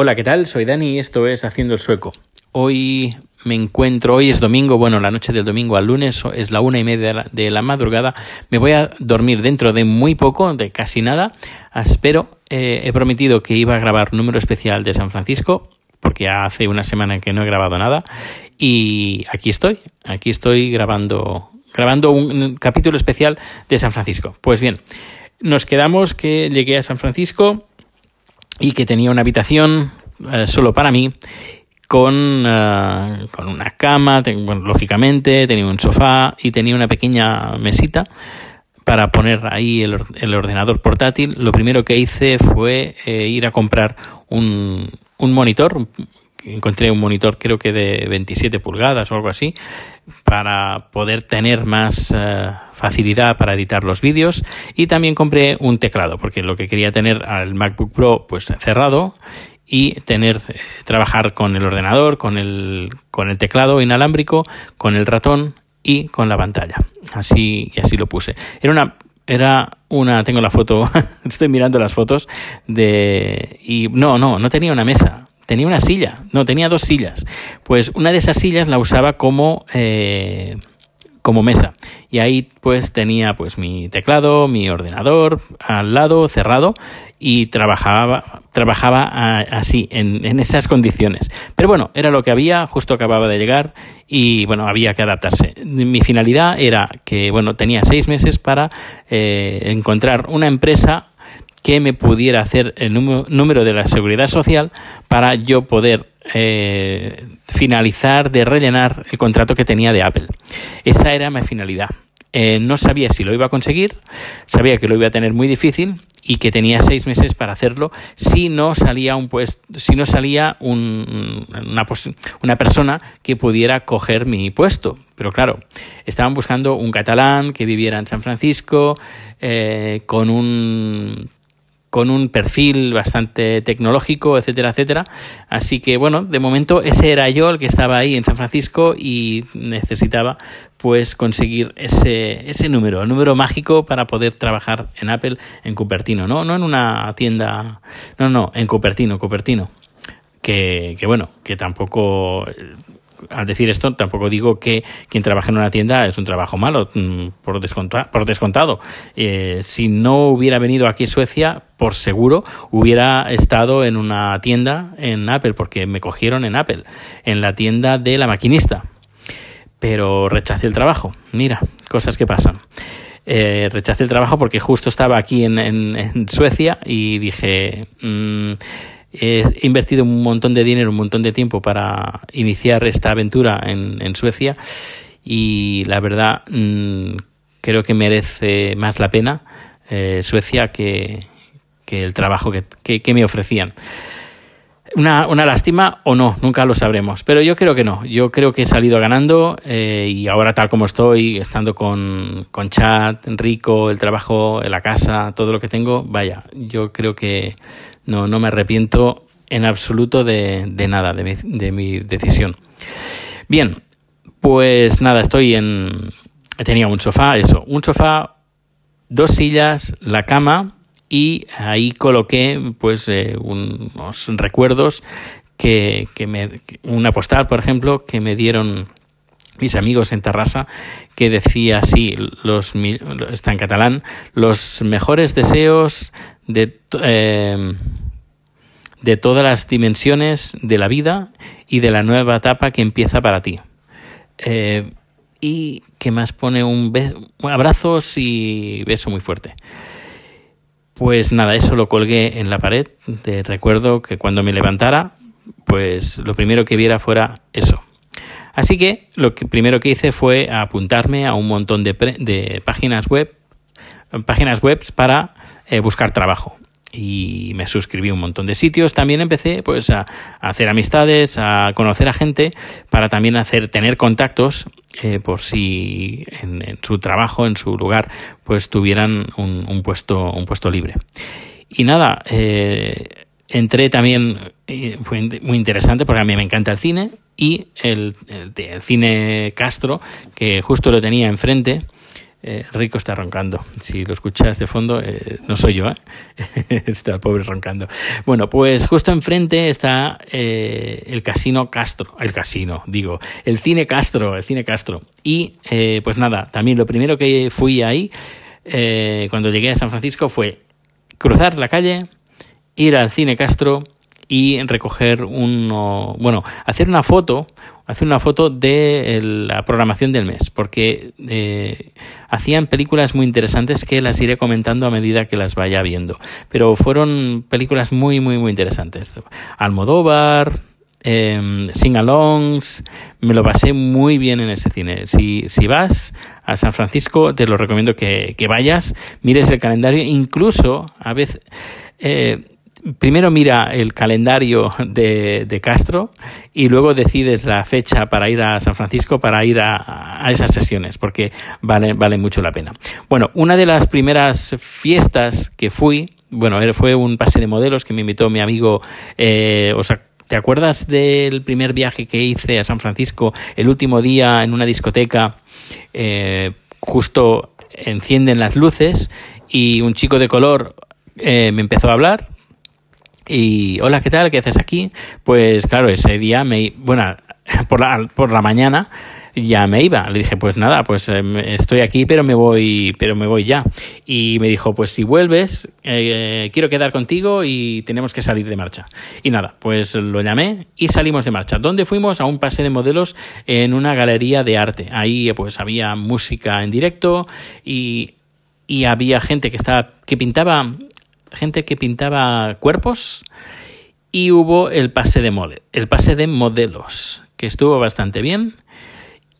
Hola, ¿qué tal? Soy Dani y esto es Haciendo el Sueco. Hoy me encuentro, hoy es domingo, bueno, la noche del domingo al lunes es la una y media de la madrugada. Me voy a dormir dentro de muy poco, de casi nada. Espero, eh, he prometido que iba a grabar número especial de San Francisco, porque hace una semana que no he grabado nada. Y aquí estoy, aquí estoy grabando, grabando un capítulo especial de San Francisco. Pues bien, nos quedamos que llegué a San Francisco y que tenía una habitación eh, solo para mí con, eh, con una cama, lógicamente, tenía un sofá y tenía una pequeña mesita para poner ahí el, el ordenador portátil. Lo primero que hice fue eh, ir a comprar un, un monitor, encontré un monitor creo que de 27 pulgadas o algo así para poder tener más eh, facilidad para editar los vídeos y también compré un teclado porque lo que quería tener al MacBook Pro pues cerrado y tener eh, trabajar con el ordenador, con el con el teclado inalámbrico, con el ratón y con la pantalla. Así y así lo puse. Era una era una tengo la foto, estoy mirando las fotos de y no, no, no tenía una mesa tenía una silla, no, tenía dos sillas. Pues una de esas sillas la usaba como, eh, como mesa. Y ahí pues tenía pues mi teclado, mi ordenador al lado, cerrado, y trabajaba, trabajaba así, en, en, esas condiciones. Pero bueno, era lo que había, justo acababa de llegar y bueno, había que adaptarse. Mi finalidad era que, bueno, tenía seis meses para eh, encontrar una empresa que me pudiera hacer el número de la seguridad social para yo poder eh, finalizar de rellenar el contrato que tenía de Apple. Esa era mi finalidad. Eh, no sabía si lo iba a conseguir, sabía que lo iba a tener muy difícil y que tenía seis meses para hacerlo si no salía un pues, si no salía un, una, una persona que pudiera coger mi puesto. Pero claro, estaban buscando un catalán que viviera en San Francisco eh, con un con un perfil bastante tecnológico, etcétera, etcétera. Así que bueno, de momento ese era yo el que estaba ahí en San Francisco y necesitaba pues conseguir ese, ese número, el número mágico para poder trabajar en Apple en Cupertino, no, no en una tienda, no, no, en Cupertino, Cupertino. Que, que bueno, que tampoco al decir esto, tampoco digo que quien trabaja en una tienda es un trabajo malo, mm, por, descontado. Eh, si no hubiera venido aquí a Suecia, por seguro hubiera estado en una tienda en Apple, porque me cogieron en Apple, en la tienda de la maquinista. Pero rechacé el trabajo. Mira, cosas que pasan. Eh, rechacé el trabajo porque justo estaba aquí en, Suecia y dije. Mm, He invertido un montón de dinero, un montón de tiempo para iniciar esta aventura en, Suecia y la verdad mm, creo que merece más la pena eh, Suecia que, el trabajo que, me ofrecían. Una, una, lástima o no, nunca lo sabremos. Pero yo creo que no. Yo creo que he salido ganando eh, y ahora tal como estoy, estando con, con Chat, Rico, el trabajo, en la casa, todo lo que tengo, vaya, yo creo que no, no me arrepiento en absoluto de, de nada, de mi, de mi decisión. Bien, pues nada, estoy en... Tenía un sofá, eso, un sofá, dos sillas, la cama y ahí coloqué pues eh, unos recuerdos que, que me... Una postal, por ejemplo, que me dieron mis amigos en Terrassa que decía así, los, está en catalán, los mejores deseos de, eh, de todas las dimensiones de la vida y de la nueva etapa que empieza para ti. Eh, y que más pone un abrazos y beso muy fuerte. Pues nada, eso lo colgué en la pared. De recuerdo que cuando me levantara, pues lo primero que viera fuera eso. Así que lo primero que hice fue apuntarme a un montón de, de páginas web, páginas web para eh, buscar trabajo y me suscribí a un montón de sitios. También empecé pues a, hacer amistades, a conocer a gente para también hacer tener contactos eh, por si en, su trabajo, en su lugar, pues tuvieran un, puesto un puesto libre. Y nada, eh, entré también fue muy interesante porque a mí me encanta el cine y el, el cine Castro que justo lo tenía enfrente Eh, Rico está roncando. Si lo escuchas de fondo, eh, no soy yo, ¿eh? está el pobre roncando. Bueno, pues justo enfrente está el Casino Castro. El casino, digo. El Cine Castro, el Cine Castro. Y pues nada, también lo primero que fui ahí, cuando llegué a San Francisco, fue cruzar la calle, ir al Cine Castro y recoger uno, bueno, hacer una foto, hacer una foto de la programación del mes, porque eh, hacían películas muy interesantes que las iré comentando a medida que las vaya viendo, pero fueron películas muy, muy, muy interesantes. Almodóvar, eh, sing-alongs, me lo pasé muy bien en ese cine. Si, si vas a San Francisco, te lo recomiendo que, que vayas, mires el calendario, incluso a veces... Eh, primero mira el calendario de, Castro y luego decides la fecha para ir a San Francisco para ir a, esas sesiones, porque vale, vale mucho la pena. Bueno, una de las primeras fiestas que fui, bueno, fue un pase de modelos que me invitó mi amigo, eh, o sea, ¿Te acuerdas del primer viaje que hice a San Francisco, el último día en una discoteca? Eh, justo encienden las luces y un chico de color eh, me empezó a hablar y hola, ¿qué tal? ¿Qué haces aquí? Pues claro, ese día me bueno, por la, por la mañana ya me iba. Le dije, pues nada, pues em, estoy aquí, pero me voy, pero me voy ya. Y me dijo, pues si vuelves, eh, quiero quedar contigo y tenemos que salir de marcha. Y nada, pues lo llamé y salimos de marcha. ¿Dónde fuimos? A un pase de modelos en una galería de arte. Ahí pues había música en directo y, y había gente que estaba, que pintaba gente que pintaba cuerpos y hubo el pase de mole, el pase de modelos, que estuvo bastante bien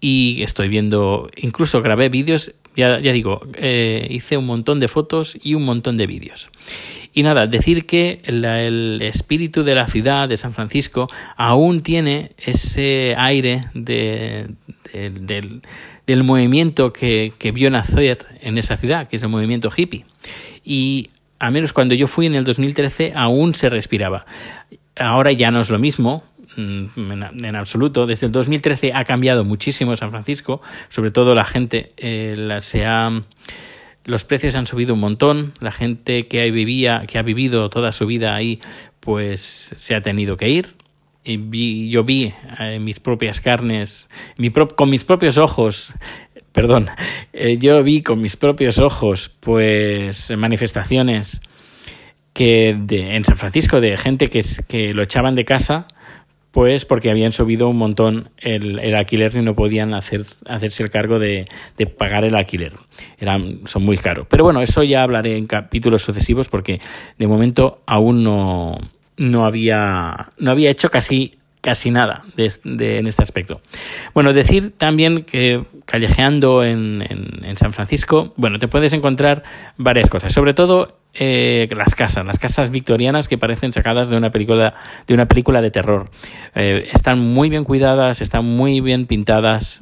y estoy viendo, incluso grabé vídeos, ya, ya digo, eh, hice un montón de fotos y un montón de vídeos. Y nada, decir que el espíritu de la ciudad de San Francisco aún tiene ese aire de, del, del, movimiento que, que vio nacer en esa ciudad, que es el movimiento hippie. Y a menos cuando yo fui en el 2013, aún se respiraba. Ahora ya no es lo mismo, mm, en, absoluto. Desde el 2013 ha cambiado muchísimo San Francisco, sobre todo la gente eh, se ha, los precios han subido un montón, la gente que vivía, que ha vivido toda su vida ahí, pues se ha tenido que ir. Y vi, yo vi eh, mis propias carnes, mi con mis propios ojos, perdón, eh, yo vi con mis propios ojos, pues, manifestaciones que de, en San Francisco de gente que, que lo echaban de casa, pues porque habían subido un montón el, el alquiler y no podían hacer, hacerse el cargo de, de, pagar el alquiler. Eran, son muy caros. Pero bueno, eso ya hablaré en capítulos sucesivos porque de momento aún no, no, había, no había hecho casi casi nada de, en este aspecto. Bueno, decir también que callejeando en, en, San Francisco, bueno, te puedes encontrar varias cosas, sobre todo eh, las casas, las casas victorianas que parecen sacadas de una película de una película de terror. Eh, están muy bien cuidadas, están muy bien pintadas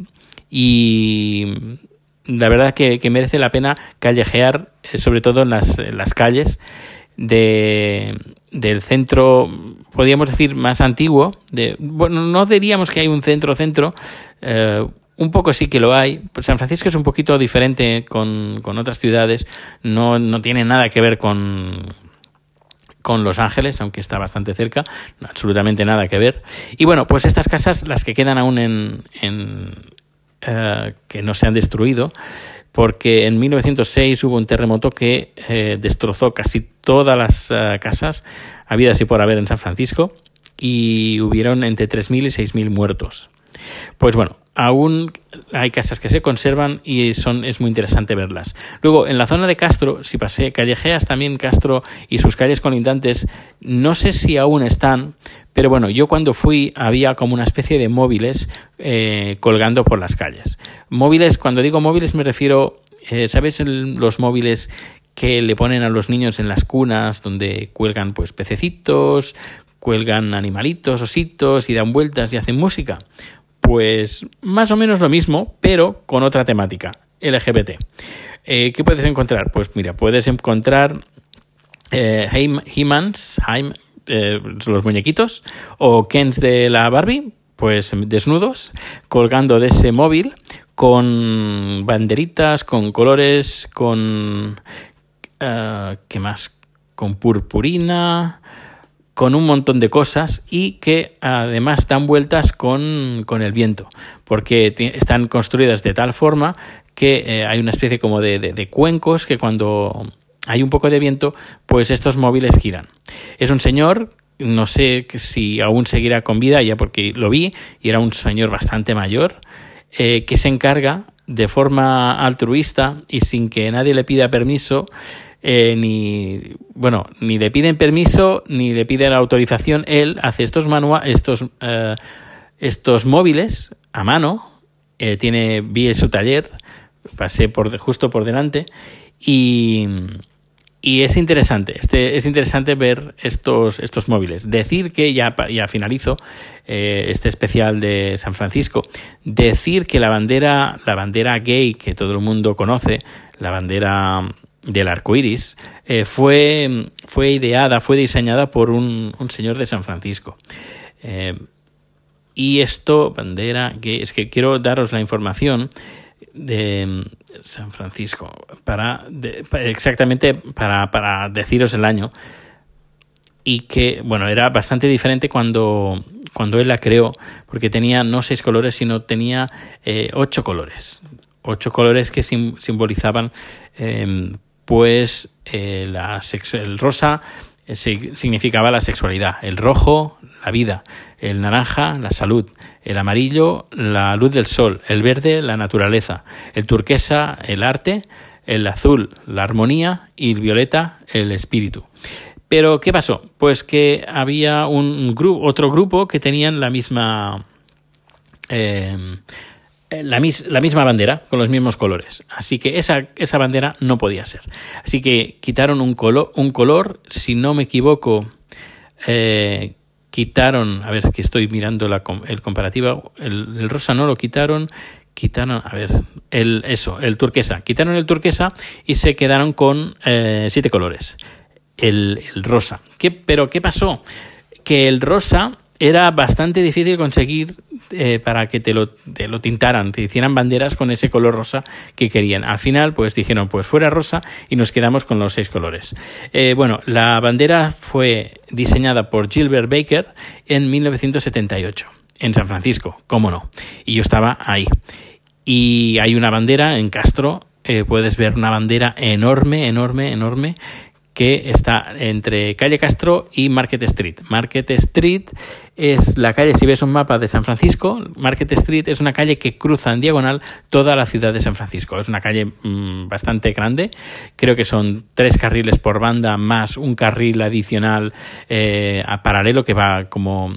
y la verdad que, que merece la pena callejear, eh, sobre todo en las, en las calles de, del centro, podríamos decir, más antiguo. De, bueno, no diríamos que hay un centro-centro, eh, un poco sí que lo hay. San Francisco es un poquito diferente con, con otras ciudades, no, no tiene nada que ver con, con Los Ángeles, aunque está bastante cerca, absolutamente nada que ver. Y bueno, pues estas casas, las que quedan aún en, en eh, que no se han destruido, porque en 1906 hubo un terremoto que eh, destrozó casi todas las uh, casas habidas y por haber en San Francisco y hubieron entre 3.000 y 6.000 muertos. Pues bueno, aún hay casas que se conservan y son, es muy interesante verlas. Luego, en la zona de Castro, si pasé callejeas también Castro y sus calles colindantes, no sé si aún están, pero bueno, yo cuando fui había como una especie de móviles eh, colgando por las calles. Móviles, cuando digo móviles me refiero, eh, ¿sabes los móviles que le ponen a los niños en las cunas donde cuelgan pues pececitos, cuelgan animalitos, ositos y dan vueltas y hacen música? Pues más o menos lo mismo, pero con otra temática, LGBT. Eh, ¿Qué puedes encontrar? Pues mira, puedes encontrar eh, He-Mans, eh, los muñequitos, o Kens de la Barbie, pues desnudos, colgando de ese móvil con banderitas, con colores, con... Uh, ¿Qué más? Con purpurina, con un montón de cosas y que además dan vueltas con, con el viento, porque están construidas de tal forma que eh, hay una especie como de, de, cuencos que cuando hay un poco de viento, pues estos móviles giran. Es un señor, no sé si aún seguirá con vida, ya porque lo vi, y era un señor bastante mayor, eh, que se encarga de forma altruista y sin que nadie le pida permiso eh, ni bueno ni le piden permiso ni le piden autorización él hace estos manua estos eh, estos móviles a mano tiene vi su taller pasé por justo por delante y y es interesante, este, es interesante ver estos, estos móviles. Decir que, ya, ya finalizo este especial de San Francisco, decir que la bandera, la bandera gay que todo el mundo conoce, la bandera del arco iris, eh, fue, fue ideada, fue diseñada por un, señor de San Francisco. Eh, y esto, bandera, que es que quiero daros la información de San Francisco, para, exactamente para, para, deciros el año. Y que, bueno, era bastante diferente cuando, cuando él la creó, porque tenía no seis colores, sino tenía eh, ocho colores. Ocho colores que simbolizaban em, pues eh, la el rosa significaba la sexualidad, el rojo la vida, el naranja la salud, el amarillo la luz del sol, el verde la naturaleza, el turquesa el arte, el azul la armonía y el violeta el espíritu. Pero ¿qué pasó? Pues que había un otro grupo que tenían la misma eh, eh, la, la, misma bandera, con los mismos colores. Así que esa, esa bandera no podía ser. Así que quitaron un, color, un color, si no me equivoco, eh, quitaron, a ver, que estoy mirando la, el comparativo, el, rosa no lo quitaron, quitaron, a ver, el, eso, el turquesa, quitaron el turquesa y se quedaron con eh, siete colores. El, el rosa. ¿Qué, pero ¿qué pasó? Que el rosa era bastante difícil conseguir eh, para que te lo, te lo tintaran, te hicieran banderas con ese color rosa que querían. Al final, pues dijeron, pues fuera rosa y nos quedamos con los seis colores. Eh, bueno, la bandera fue diseñada por Gilbert Baker en 1978, en San Francisco, cómo no. Y yo estaba ahí. Y hay una bandera en Castro, eh, puedes ver una bandera enorme, enorme, enorme, que está entre calle Castro y Market Street. Market Street es la calle, si ves un mapa de San Francisco, Market Street es una calle que cruza en diagonal toda la ciudad de San Francisco. Es una calle mm, bastante grande, creo que son tres carriles por banda más un carril adicional eh, a paralelo que va como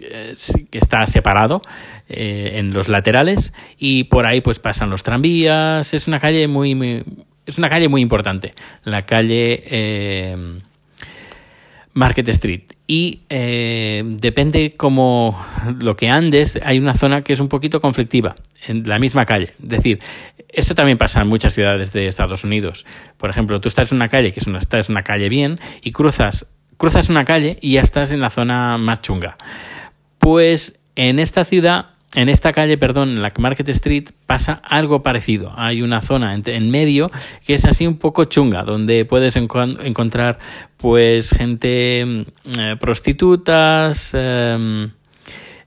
eh, que está separado eh, en los laterales y por ahí pues pasan los tranvías es una calle muy, muy es una calle muy importante, la calle eh, Market Street. Y eh, depende como lo que andes, hay una zona que es un poquito conflictiva, en la misma calle. Es decir, esto también pasa en muchas ciudades de Estados Unidos. Por ejemplo, tú estás en una calle que es una, estás en una calle bien y cruzas, cruzas una calle y ya estás en la zona más chunga. Pues en esta ciudad en esta calle, perdón, en la Market Street, pasa algo parecido. Hay una zona en, medio que es así un poco chunga, donde puedes encontrar pues gente mm, eh, prostitutas, em,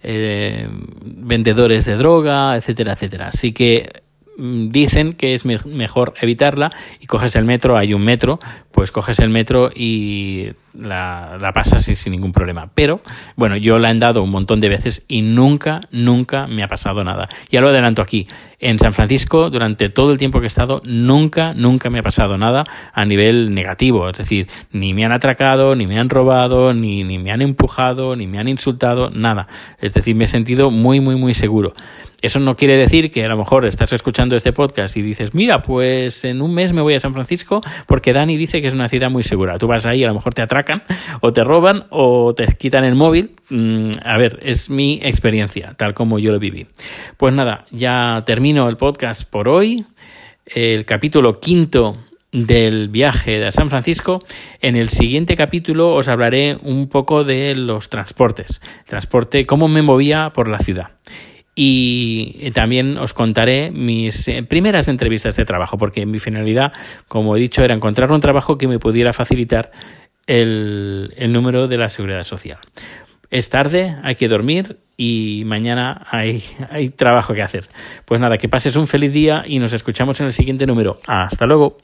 eh, vendedores de droga, etcétera, etcétera. Así que mm, dicen que es mejor evitarla y coges el metro, hay un metro, pues coges el metro y la, la pasas sin, ningún problema. Pero, bueno, yo la he dado un montón de veces y nunca, nunca me ha pasado nada. Ya lo adelanto aquí. En San Francisco, durante todo el tiempo que he estado, nunca, nunca me ha pasado nada a nivel negativo. Es decir, ni me han atracado, ni me han robado, ni, ni me han empujado, ni me han insultado, nada. Es decir, me he sentido muy, muy, muy seguro. Eso no quiere decir que a lo mejor estás escuchando este podcast y dices, mira, pues en un mes me voy a San Francisco porque Dani dice que es una ciudad muy segura. Tú vas ahí, a lo mejor te atracan o te roban o te quitan el móvil. Mm, a ver, es mi experiencia, tal como yo lo viví. Pues nada, ya termino el podcast por hoy. El capítulo quinto del viaje de San Francisco. En el siguiente capítulo os hablaré un poco de los transportes. Transporte, cómo me movía por la ciudad. y también os contaré mis eh, primeras entrevistas de trabajo, porque mi finalidad, como he dicho, era encontrar un trabajo que me pudiera facilitar el, número de la seguridad social. Es tarde, hay que dormir y mañana hay, hay trabajo que hacer. Pues nada, que pases un feliz día y nos escuchamos en el siguiente número. Hasta luego.